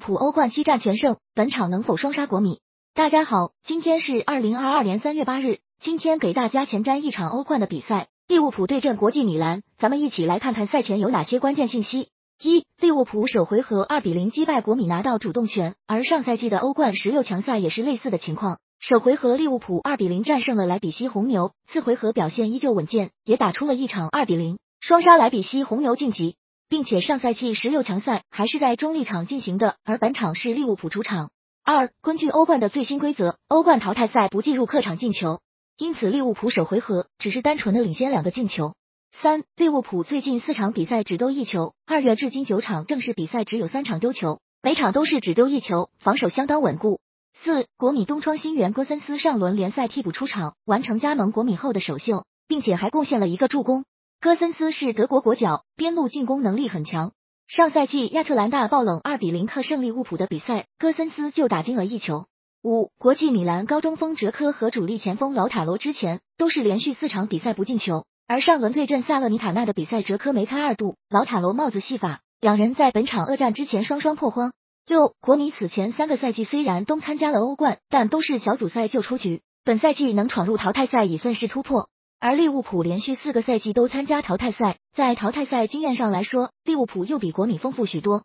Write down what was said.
浦欧冠七战全胜，本场能否双杀国米？大家好，今天是二零二二年三月八日，今天给大家前瞻一场欧冠的比赛，利物浦对阵国际米兰，咱们一起来看看赛前有哪些关键信息。一、利物浦首回合二比零击败国米拿到主动权，而上赛季的欧冠十六强赛也是类似的情况。首回合利物浦二比零战胜了莱比锡红牛，次回合表现依旧稳健，也打出了一场二比零双杀莱比锡红牛晋级，并且上赛季十六强赛还是在中立场进行的，而本场是利物浦主场。二、根据欧冠的最新规则，欧冠淘汰赛不计入客场进球，因此利物浦首回合只是单纯的领先两个进球。三、利物浦最近四场比赛只丢一球，二月至今九场正式比赛只有三场丢球，每场都是只丢一球，防守相当稳固。四、国米东窗新援戈森斯上轮联赛替补出场，完成加盟国米后的首秀，并且还贡献了一个助攻。戈森斯是德国国脚，边路进攻能力很强。上赛季亚特兰大爆冷二比零克胜利物浦的比赛，戈森斯就打进了一球。五、国际米兰高中锋哲科和主力前锋老塔罗之前都是连续四场比赛不进球。而上轮对阵萨勒尼塔纳的比赛，哲科梅开二度，老塔罗帽子戏法，两人在本场恶战之前双双破荒。六，国米此前三个赛季虽然都参加了欧冠，但都是小组赛就出局，本赛季能闯入淘汰赛已算是突破。而利物浦连续四个赛季都参加淘汰赛，在淘汰赛经验上来说，利物浦又比国米丰富许多。